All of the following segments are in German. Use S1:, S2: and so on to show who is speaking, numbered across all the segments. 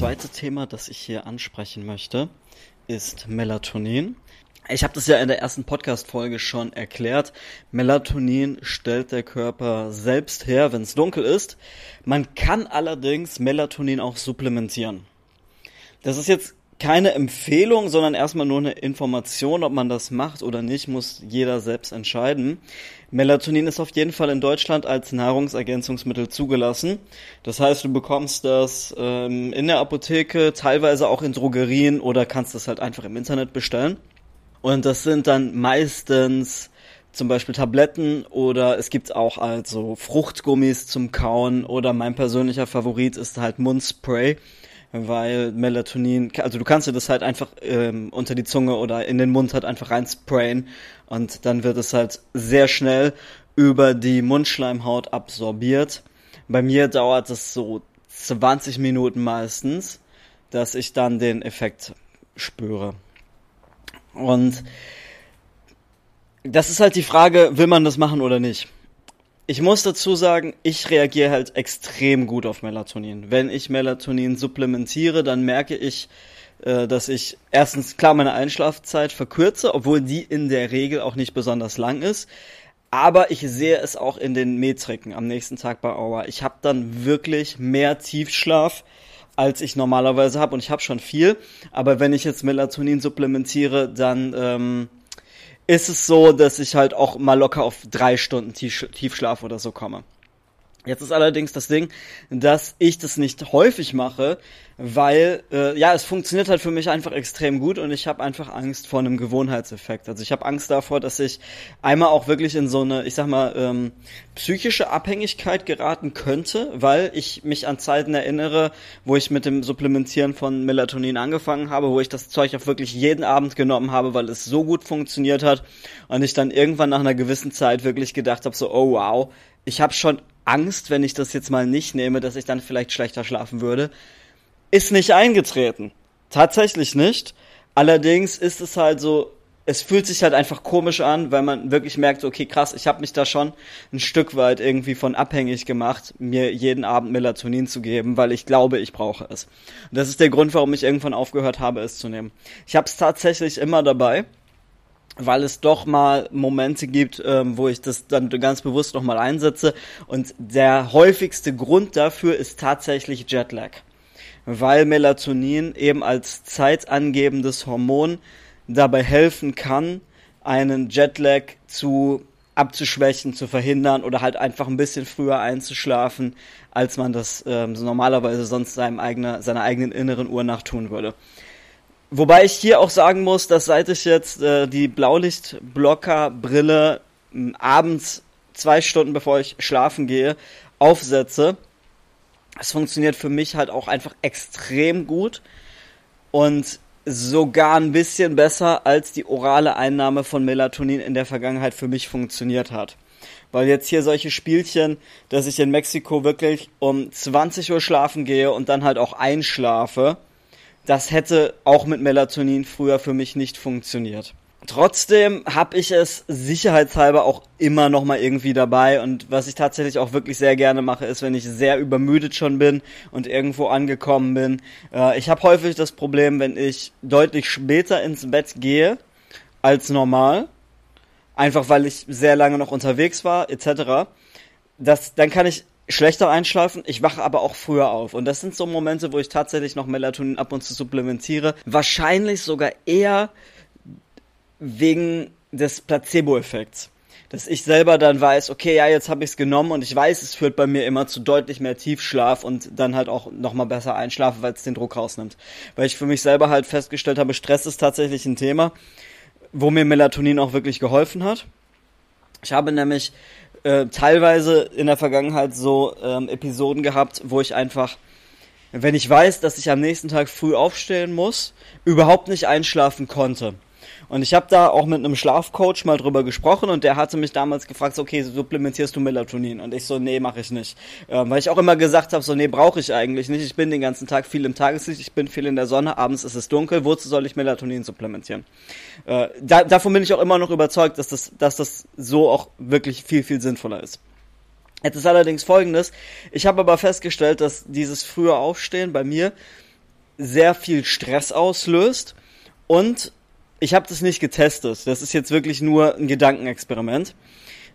S1: zweite Thema, das ich hier ansprechen möchte, ist Melatonin. Ich habe das ja in der ersten Podcast-Folge schon erklärt. Melatonin stellt der Körper selbst her, wenn es dunkel ist. Man kann allerdings Melatonin auch supplementieren. Das ist jetzt keine Empfehlung, sondern erstmal nur eine Information, ob man das macht oder nicht, muss jeder selbst entscheiden. Melatonin ist auf jeden Fall in Deutschland als Nahrungsergänzungsmittel zugelassen. Das heißt, du bekommst das ähm, in der Apotheke, teilweise auch in Drogerien oder kannst das halt einfach im Internet bestellen. Und das sind dann meistens zum Beispiel Tabletten oder es gibt auch also Fruchtgummis zum Kauen oder mein persönlicher Favorit ist halt Mundspray weil Melatonin, also du kannst dir das halt einfach ähm, unter die Zunge oder in den Mund halt einfach reinsprayen und dann wird es halt sehr schnell über die Mundschleimhaut absorbiert. Bei mir dauert es so 20 Minuten meistens, dass ich dann den Effekt spüre. Und das ist halt die Frage, will man das machen oder nicht? Ich muss dazu sagen, ich reagiere halt extrem gut auf Melatonin. Wenn ich Melatonin supplementiere, dann merke ich, äh, dass ich erstens klar meine Einschlafzeit verkürze, obwohl die in der Regel auch nicht besonders lang ist. Aber ich sehe es auch in den Metriken am nächsten Tag bei Aura. Ich habe dann wirklich mehr Tiefschlaf, als ich normalerweise habe. Und ich habe schon viel. Aber wenn ich jetzt Melatonin supplementiere, dann ähm, ist es so, dass ich halt auch mal locker auf drei Stunden Tiefschlaf oder so komme. Jetzt ist allerdings das Ding, dass ich das nicht häufig mache, weil äh, ja, es funktioniert halt für mich einfach extrem gut und ich habe einfach Angst vor einem Gewohnheitseffekt. Also ich habe Angst davor, dass ich einmal auch wirklich in so eine, ich sag mal, ähm, psychische Abhängigkeit geraten könnte, weil ich mich an Zeiten erinnere, wo ich mit dem Supplementieren von Melatonin angefangen habe, wo ich das Zeug auch wirklich jeden Abend genommen habe, weil es so gut funktioniert hat und ich dann irgendwann nach einer gewissen Zeit wirklich gedacht habe, so, oh wow, ich habe schon Angst, wenn ich das jetzt mal nicht nehme, dass ich dann vielleicht schlechter schlafen würde ist nicht eingetreten. Tatsächlich nicht. Allerdings ist es halt so, es fühlt sich halt einfach komisch an, weil man wirklich merkt, okay, krass, ich habe mich da schon ein Stück weit irgendwie von abhängig gemacht, mir jeden Abend Melatonin zu geben, weil ich glaube, ich brauche es. Und das ist der Grund, warum ich irgendwann aufgehört habe, es zu nehmen. Ich habe es tatsächlich immer dabei, weil es doch mal Momente gibt, ähm, wo ich das dann ganz bewusst nochmal einsetze. Und der häufigste Grund dafür ist tatsächlich Jetlag weil Melatonin eben als zeitangebendes Hormon dabei helfen kann, einen Jetlag zu abzuschwächen, zu verhindern oder halt einfach ein bisschen früher einzuschlafen, als man das ähm, normalerweise sonst seinem eigener, seiner eigenen inneren Uhr nach tun würde. Wobei ich hier auch sagen muss, dass seit ich jetzt äh, die Blaulichtblocker-Brille äh, abends zwei Stunden bevor ich schlafen gehe aufsetze, es funktioniert für mich halt auch einfach extrem gut und sogar ein bisschen besser als die orale Einnahme von Melatonin in der Vergangenheit für mich funktioniert hat. Weil jetzt hier solche Spielchen, dass ich in Mexiko wirklich um 20 Uhr schlafen gehe und dann halt auch einschlafe, das hätte auch mit Melatonin früher für mich nicht funktioniert. Trotzdem habe ich es sicherheitshalber auch immer noch mal irgendwie dabei und was ich tatsächlich auch wirklich sehr gerne mache, ist, wenn ich sehr übermüdet schon bin und irgendwo angekommen bin. Äh, ich habe häufig das Problem, wenn ich deutlich später ins Bett gehe als normal, einfach weil ich sehr lange noch unterwegs war etc. Das, dann kann ich schlechter einschlafen, ich wache aber auch früher auf. Und das sind so Momente, wo ich tatsächlich noch Melatonin ab und zu supplementiere. Wahrscheinlich sogar eher wegen des Placebo-Effekts. Dass ich selber dann weiß, okay, ja, jetzt habe ich es genommen und ich weiß, es führt bei mir immer zu deutlich mehr Tiefschlaf und dann halt auch nochmal besser einschlafen, weil es den Druck rausnimmt. Weil ich für mich selber halt festgestellt habe, Stress ist tatsächlich ein Thema, wo mir Melatonin auch wirklich geholfen hat. Ich habe nämlich äh, teilweise in der Vergangenheit so ähm, Episoden gehabt, wo ich einfach, wenn ich weiß, dass ich am nächsten Tag früh aufstehen muss, überhaupt nicht einschlafen konnte. Und ich habe da auch mit einem Schlafcoach mal drüber gesprochen und der hatte mich damals gefragt, so, okay, supplementierst du Melatonin? Und ich so, nee, mache ich nicht. Ähm, weil ich auch immer gesagt habe, so, nee, brauche ich eigentlich nicht. Ich bin den ganzen Tag viel im Tageslicht, ich bin viel in der Sonne, abends ist es dunkel, wozu soll ich Melatonin supplementieren? Äh, da, davon bin ich auch immer noch überzeugt, dass das, dass das so auch wirklich viel, viel sinnvoller ist. Jetzt ist allerdings folgendes, ich habe aber festgestellt, dass dieses frühe Aufstehen bei mir sehr viel Stress auslöst und ich habe das nicht getestet. Das ist jetzt wirklich nur ein Gedankenexperiment.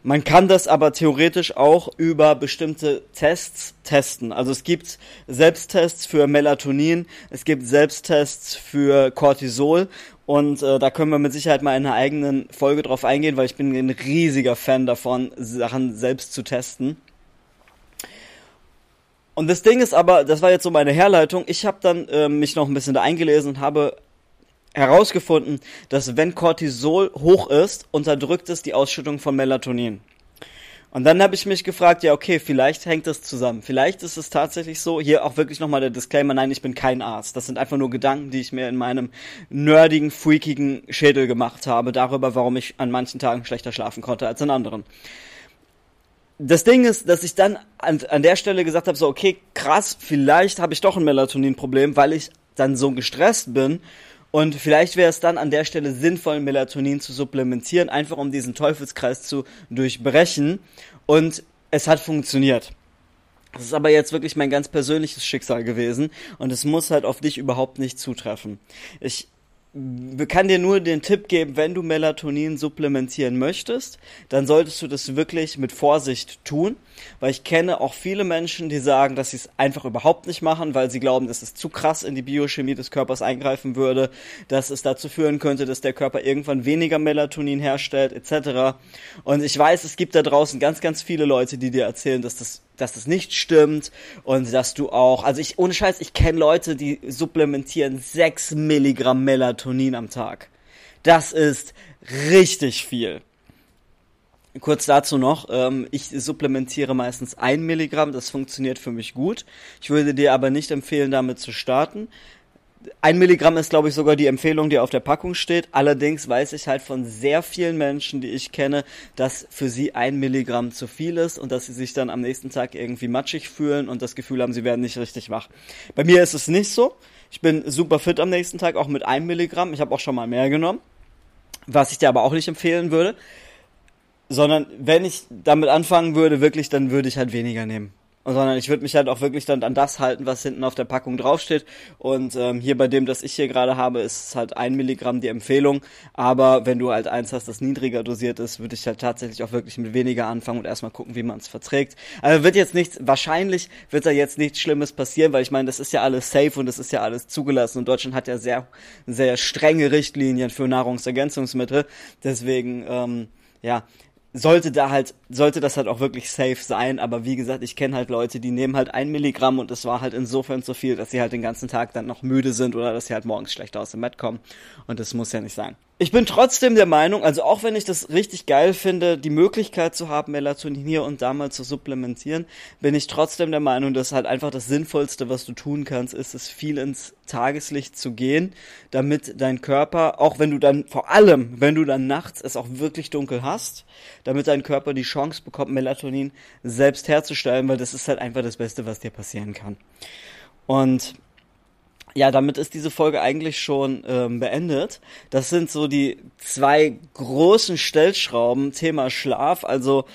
S1: Man kann das aber theoretisch auch über bestimmte Tests testen. Also es gibt Selbsttests für Melatonin, es gibt Selbsttests für Cortisol und äh, da können wir mit Sicherheit mal in einer eigenen Folge drauf eingehen, weil ich bin ein riesiger Fan davon, Sachen selbst zu testen. Und das Ding ist aber, das war jetzt so meine Herleitung, ich habe dann äh, mich noch ein bisschen da eingelesen und habe herausgefunden, dass wenn Cortisol hoch ist, unterdrückt es die Ausschüttung von Melatonin. Und dann habe ich mich gefragt, ja, okay, vielleicht hängt das zusammen. Vielleicht ist es tatsächlich so, hier auch wirklich nochmal der Disclaimer, nein, ich bin kein Arzt. Das sind einfach nur Gedanken, die ich mir in meinem nerdigen, freakigen Schädel gemacht habe, darüber, warum ich an manchen Tagen schlechter schlafen konnte als an anderen. Das Ding ist, dass ich dann an, an der Stelle gesagt habe, so, okay, krass, vielleicht habe ich doch ein Melatonin-Problem, weil ich dann so gestresst bin und vielleicht wäre es dann an der Stelle sinnvoll, Melatonin zu supplementieren, einfach um diesen Teufelskreis zu durchbrechen. Und es hat funktioniert. Das ist aber jetzt wirklich mein ganz persönliches Schicksal gewesen und es muss halt auf dich überhaupt nicht zutreffen. Ich kann dir nur den Tipp geben, wenn du Melatonin supplementieren möchtest, dann solltest du das wirklich mit Vorsicht tun, weil ich kenne auch viele Menschen, die sagen, dass sie es einfach überhaupt nicht machen, weil sie glauben, dass es zu krass in die Biochemie des Körpers eingreifen würde, dass es dazu führen könnte, dass der Körper irgendwann weniger Melatonin herstellt, etc. Und ich weiß, es gibt da draußen ganz, ganz viele Leute, die dir erzählen, dass das dass das nicht stimmt und dass du auch, also ich, ohne Scheiß, ich kenne Leute, die supplementieren 6 Milligramm Melatonin am Tag. Das ist richtig viel. Kurz dazu noch, ähm, ich supplementiere meistens ein Milligramm, das funktioniert für mich gut. Ich würde dir aber nicht empfehlen, damit zu starten ein Milligramm ist, glaube ich, sogar die Empfehlung, die auf der Packung steht. Allerdings weiß ich halt von sehr vielen Menschen, die ich kenne, dass für sie ein Milligramm zu viel ist und dass sie sich dann am nächsten Tag irgendwie matschig fühlen und das Gefühl haben, sie werden nicht richtig wach. Bei mir ist es nicht so. Ich bin super fit am nächsten Tag, auch mit einem Milligramm. Ich habe auch schon mal mehr genommen. Was ich dir aber auch nicht empfehlen würde. Sondern wenn ich damit anfangen würde, wirklich, dann würde ich halt weniger nehmen sondern ich würde mich halt auch wirklich dann an das halten, was hinten auf der Packung draufsteht. Und ähm, hier bei dem, das ich hier gerade habe, ist halt ein Milligramm die Empfehlung. Aber wenn du halt eins hast, das niedriger dosiert ist, würde ich halt tatsächlich auch wirklich mit weniger anfangen und erstmal gucken, wie man es verträgt. Also wird jetzt nichts, wahrscheinlich wird da jetzt nichts Schlimmes passieren, weil ich meine, das ist ja alles safe und das ist ja alles zugelassen. Und Deutschland hat ja sehr, sehr strenge Richtlinien für Nahrungsergänzungsmittel. Deswegen, ähm, ja, sollte da halt, sollte das halt auch wirklich safe sein, aber wie gesagt, ich kenne halt Leute, die nehmen halt ein Milligramm und es war halt insofern zu viel, dass sie halt den ganzen Tag dann noch müde sind oder dass sie halt morgens schlechter aus dem Bett kommen und das muss ja nicht sein. Ich bin trotzdem der Meinung, also auch wenn ich das richtig geil finde, die Möglichkeit zu haben, Melatonin hier und da mal zu supplementieren, bin ich trotzdem der Meinung, dass halt einfach das Sinnvollste, was du tun kannst, ist es viel ins Tageslicht zu gehen, damit dein Körper, auch wenn du dann, vor allem, wenn du dann nachts es auch wirklich dunkel hast, damit dein Körper die Chance bekommt, Melatonin selbst herzustellen, weil das ist halt einfach das Beste, was dir passieren kann. Und ja, damit ist diese Folge eigentlich schon ähm, beendet. Das sind so die zwei großen Stellschrauben. Thema Schlaf, also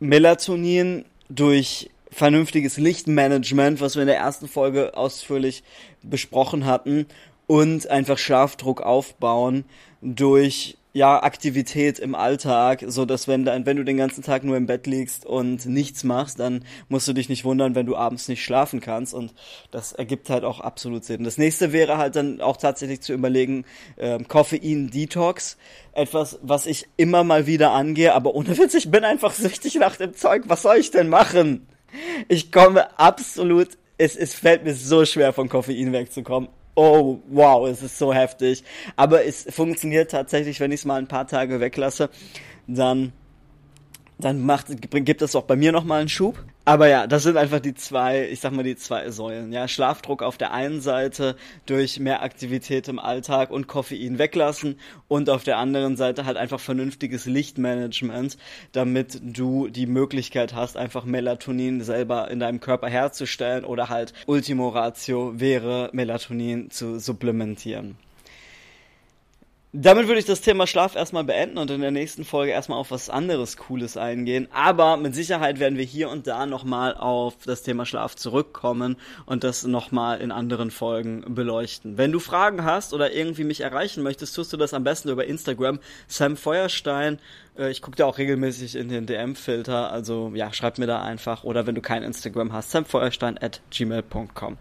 S1: Melatonin durch vernünftiges Lichtmanagement, was wir in der ersten Folge ausführlich besprochen hatten, und einfach Schlafdruck aufbauen durch ja, Aktivität im Alltag, so dass wenn wenn du den ganzen Tag nur im Bett liegst und nichts machst, dann musst du dich nicht wundern, wenn du abends nicht schlafen kannst und das ergibt halt auch absolut Sinn. Das nächste wäre halt dann auch tatsächlich zu überlegen, ähm, Koffein-Detox, etwas, was ich immer mal wieder angehe, aber ohne Witz, ich bin einfach süchtig nach dem Zeug, was soll ich denn machen? Ich komme absolut, es, es fällt mir so schwer von Koffein wegzukommen oh, wow, es ist so heftig. Aber es funktioniert tatsächlich, wenn ich es mal ein paar Tage weglasse, dann dann macht, gibt es auch bei mir nochmal einen Schub. Aber ja, das sind einfach die zwei, ich sag mal die zwei Säulen. Ja, Schlafdruck auf der einen Seite durch mehr Aktivität im Alltag und Koffein weglassen und auf der anderen Seite halt einfach vernünftiges Lichtmanagement, damit du die Möglichkeit hast, einfach Melatonin selber in deinem Körper herzustellen oder halt Ultimo Ratio wäre Melatonin zu supplementieren. Damit würde ich das Thema Schlaf erstmal beenden und in der nächsten Folge erstmal auf was anderes Cooles eingehen. Aber mit Sicherheit werden wir hier und da nochmal auf das Thema Schlaf zurückkommen und das nochmal in anderen Folgen beleuchten. Wenn du Fragen hast oder irgendwie mich erreichen möchtest, tust du das am besten über Instagram. Sam Feuerstein. Äh, ich gucke da auch regelmäßig in den DM-Filter. Also ja, schreib mir da einfach. Oder wenn du kein Instagram hast, samfeuerstein at gmail.com.